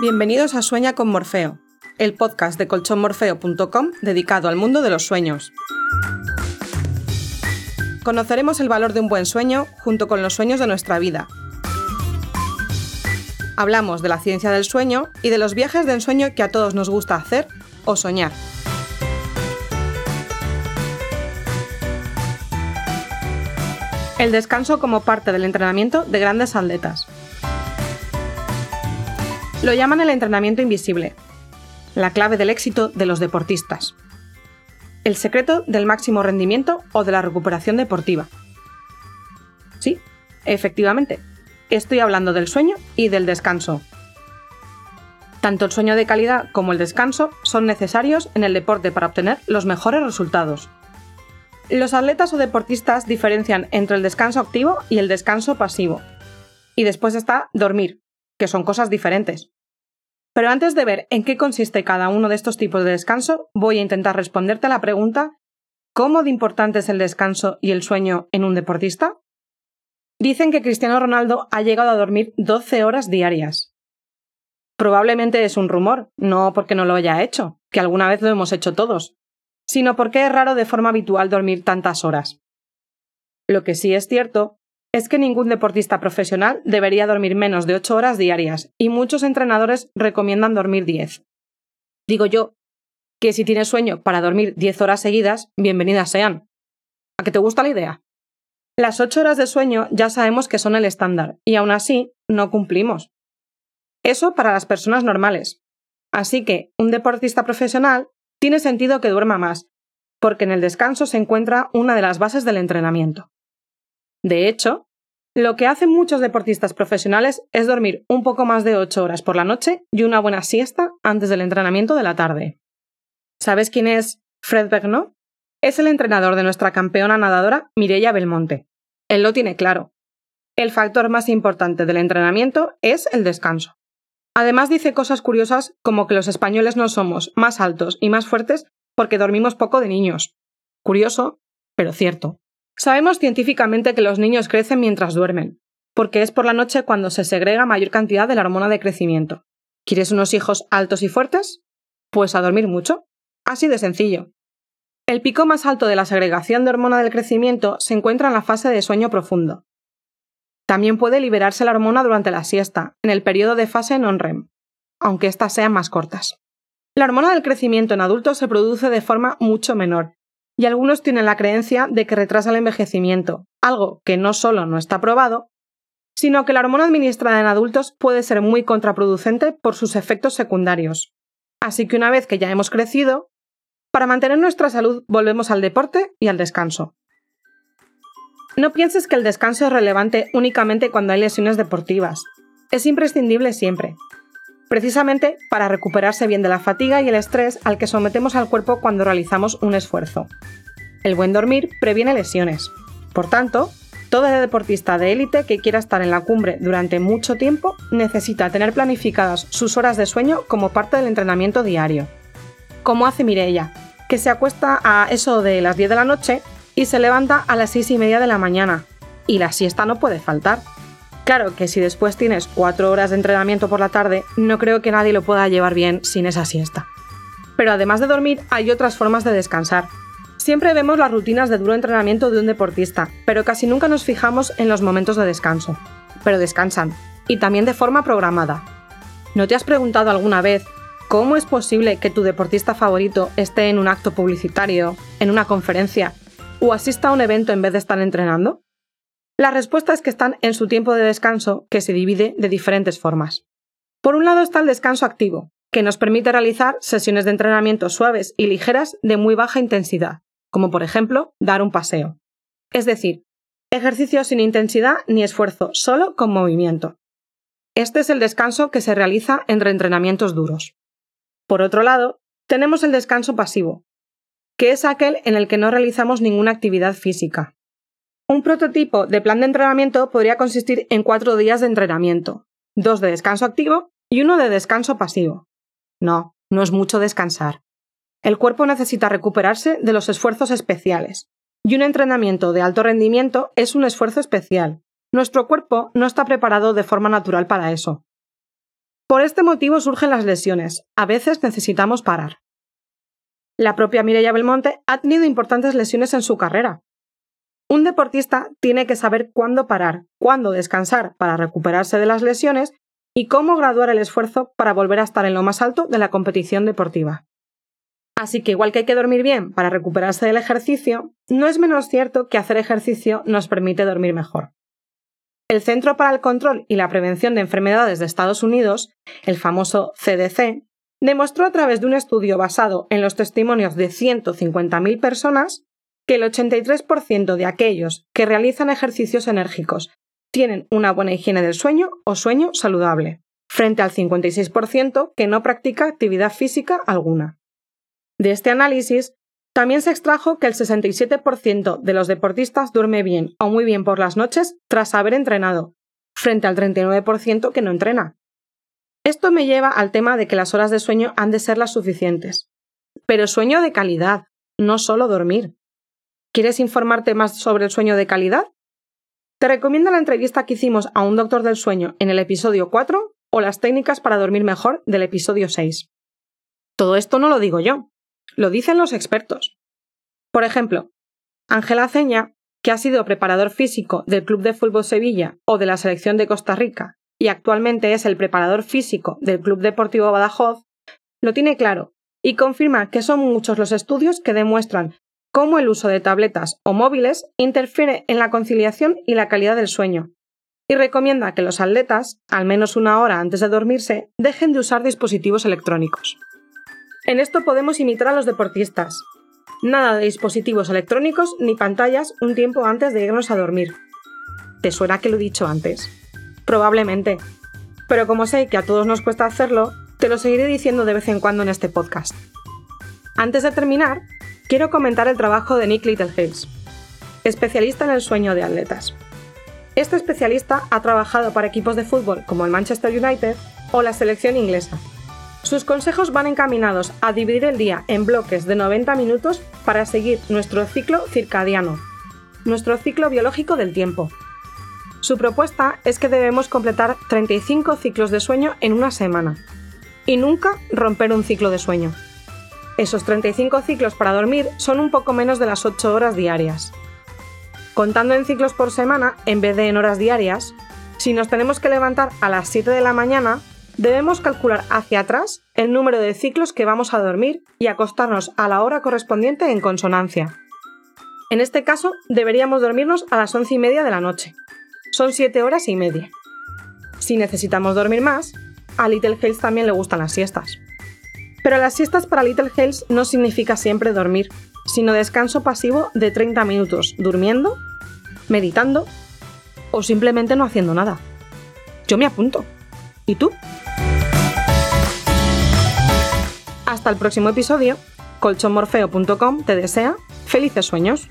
Bienvenidos a Sueña con Morfeo, el podcast de colchonmorfeo.com dedicado al mundo de los sueños. Conoceremos el valor de un buen sueño junto con los sueños de nuestra vida. Hablamos de la ciencia del sueño y de los viajes de ensueño que a todos nos gusta hacer o soñar. El descanso como parte del entrenamiento de grandes atletas. Lo llaman el entrenamiento invisible, la clave del éxito de los deportistas. El secreto del máximo rendimiento o de la recuperación deportiva. Sí, efectivamente, estoy hablando del sueño y del descanso. Tanto el sueño de calidad como el descanso son necesarios en el deporte para obtener los mejores resultados. Los atletas o deportistas diferencian entre el descanso activo y el descanso pasivo. Y después está dormir, que son cosas diferentes. Pero antes de ver en qué consiste cada uno de estos tipos de descanso, voy a intentar responderte a la pregunta ¿cómo de importante es el descanso y el sueño en un deportista? Dicen que Cristiano Ronaldo ha llegado a dormir 12 horas diarias. Probablemente es un rumor, no porque no lo haya hecho, que alguna vez lo hemos hecho todos, sino porque es raro de forma habitual dormir tantas horas. Lo que sí es cierto es que ningún deportista profesional debería dormir menos de 8 horas diarias y muchos entrenadores recomiendan dormir 10. Digo yo, que si tienes sueño para dormir 10 horas seguidas, bienvenidas sean. ¿A qué te gusta la idea? Las 8 horas de sueño ya sabemos que son el estándar y aún así no cumplimos. Eso para las personas normales. Así que un deportista profesional tiene sentido que duerma más, porque en el descanso se encuentra una de las bases del entrenamiento. De hecho, lo que hacen muchos deportistas profesionales es dormir un poco más de 8 horas por la noche y una buena siesta antes del entrenamiento de la tarde. ¿Sabes quién es Fred Berno? Es el entrenador de nuestra campeona nadadora Mireia Belmonte. Él lo tiene claro. El factor más importante del entrenamiento es el descanso. Además dice cosas curiosas como que los españoles no somos más altos y más fuertes porque dormimos poco de niños. Curioso, pero cierto. Sabemos científicamente que los niños crecen mientras duermen, porque es por la noche cuando se segrega mayor cantidad de la hormona de crecimiento. ¿Quieres unos hijos altos y fuertes? Pues a dormir mucho. Así de sencillo. El pico más alto de la segregación de hormona del crecimiento se encuentra en la fase de sueño profundo, también puede liberarse la hormona durante la siesta, en el periodo de fase non-REM, aunque éstas sean más cortas. La hormona del crecimiento en adultos se produce de forma mucho menor, y algunos tienen la creencia de que retrasa el envejecimiento, algo que no solo no está probado, sino que la hormona administrada en adultos puede ser muy contraproducente por sus efectos secundarios. Así que una vez que ya hemos crecido, para mantener nuestra salud volvemos al deporte y al descanso. No pienses que el descanso es relevante únicamente cuando hay lesiones deportivas. Es imprescindible siempre. Precisamente para recuperarse bien de la fatiga y el estrés al que sometemos al cuerpo cuando realizamos un esfuerzo. El buen dormir previene lesiones. Por tanto, todo deportista de élite que quiera estar en la cumbre durante mucho tiempo necesita tener planificadas sus horas de sueño como parte del entrenamiento diario. Como hace Mireia, que se acuesta a eso de las 10 de la noche y se levanta a las seis y media de la mañana. Y la siesta no puede faltar. Claro que si después tienes cuatro horas de entrenamiento por la tarde, no creo que nadie lo pueda llevar bien sin esa siesta. Pero además de dormir, hay otras formas de descansar. Siempre vemos las rutinas de duro entrenamiento de un deportista, pero casi nunca nos fijamos en los momentos de descanso. Pero descansan, y también de forma programada. ¿No te has preguntado alguna vez cómo es posible que tu deportista favorito esté en un acto publicitario, en una conferencia o asista a un evento en vez de estar entrenando? La respuesta es que están en su tiempo de descanso, que se divide de diferentes formas. Por un lado está el descanso activo, que nos permite realizar sesiones de entrenamiento suaves y ligeras de muy baja intensidad, como por ejemplo dar un paseo. Es decir, ejercicio sin intensidad ni esfuerzo, solo con movimiento. Este es el descanso que se realiza entre entrenamientos duros. Por otro lado, tenemos el descanso pasivo, que es aquel en el que no realizamos ninguna actividad física. Un prototipo de plan de entrenamiento podría consistir en cuatro días de entrenamiento, dos de descanso activo y uno de descanso pasivo. No, no es mucho descansar. El cuerpo necesita recuperarse de los esfuerzos especiales, y un entrenamiento de alto rendimiento es un esfuerzo especial, Nuestro cuerpo no está preparado de forma natural para eso. Por este motivo surgen las lesiones. A veces necesitamos parar. La propia Mireia Belmonte ha tenido importantes lesiones en su carrera. Un deportista tiene que saber cuándo parar, cuándo descansar para recuperarse de las lesiones y cómo graduar el esfuerzo para volver a estar en lo más alto de la competición deportiva. Así que igual que hay que dormir bien para recuperarse del ejercicio, no es menos cierto que hacer ejercicio nos permite dormir mejor. El Centro para el Control y la Prevención de Enfermedades de Estados Unidos, el famoso CDC, demostró a través de un estudio basado en los testimonios de 150.000 personas que el 83% de aquellos que realizan ejercicios enérgicos tienen una buena higiene del sueño o sueño saludable, frente al 56% que no practica actividad física alguna. De este análisis, también se extrajo que el 67% de los deportistas duerme bien o muy bien por las noches tras haber entrenado, frente al 39% que no entrena. Esto me lleva al tema de que las horas de sueño han de ser las suficientes. Pero sueño de calidad, no solo dormir. ¿Quieres informarte más sobre el sueño de calidad? Te recomiendo la entrevista que hicimos a un doctor del sueño en el episodio 4 o las técnicas para dormir mejor del episodio 6. Todo esto no lo digo yo, lo dicen los expertos. Por ejemplo, Ángela Ceña, que ha sido preparador físico del Club de Fútbol Sevilla o de la Selección de Costa Rica y actualmente es el preparador físico del Club Deportivo Badajoz, lo tiene claro y confirma que son muchos los estudios que demuestran cómo el uso de tabletas o móviles interfiere en la conciliación y la calidad del sueño, y recomienda que los atletas, al menos una hora antes de dormirse, dejen de usar dispositivos electrónicos. En esto podemos imitar a los deportistas. Nada de dispositivos electrónicos ni pantallas un tiempo antes de irnos a dormir. ¿Te suena que lo he dicho antes? Probablemente. Pero como sé que a todos nos cuesta hacerlo, te lo seguiré diciendo de vez en cuando en este podcast. Antes de terminar, quiero comentar el trabajo de Nick Littlehales, especialista en el sueño de atletas. Este especialista ha trabajado para equipos de fútbol como el Manchester United o la selección inglesa. Sus consejos van encaminados a dividir el día en bloques de 90 minutos para seguir nuestro ciclo circadiano, nuestro ciclo biológico del tiempo. Su propuesta es que debemos completar 35 ciclos de sueño en una semana y nunca romper un ciclo de sueño. Esos 35 ciclos para dormir son un poco menos de las 8 horas diarias. Contando en ciclos por semana, en vez de en horas diarias, si nos tenemos que levantar a las 7 de la mañana, debemos calcular hacia atrás el número de ciclos que vamos a dormir y acostarnos a la hora correspondiente en consonancia. En este caso, deberíamos dormirnos a las 11 y media de la noche. Son 7 horas y media. Si necesitamos dormir más, a Little Hells también le gustan las siestas. Pero las siestas para Little Hells no significa siempre dormir, sino descanso pasivo de 30 minutos durmiendo, meditando o simplemente no haciendo nada. Yo me apunto. ¿Y tú? Hasta el próximo episodio, colchonmorfeo.com te desea felices sueños.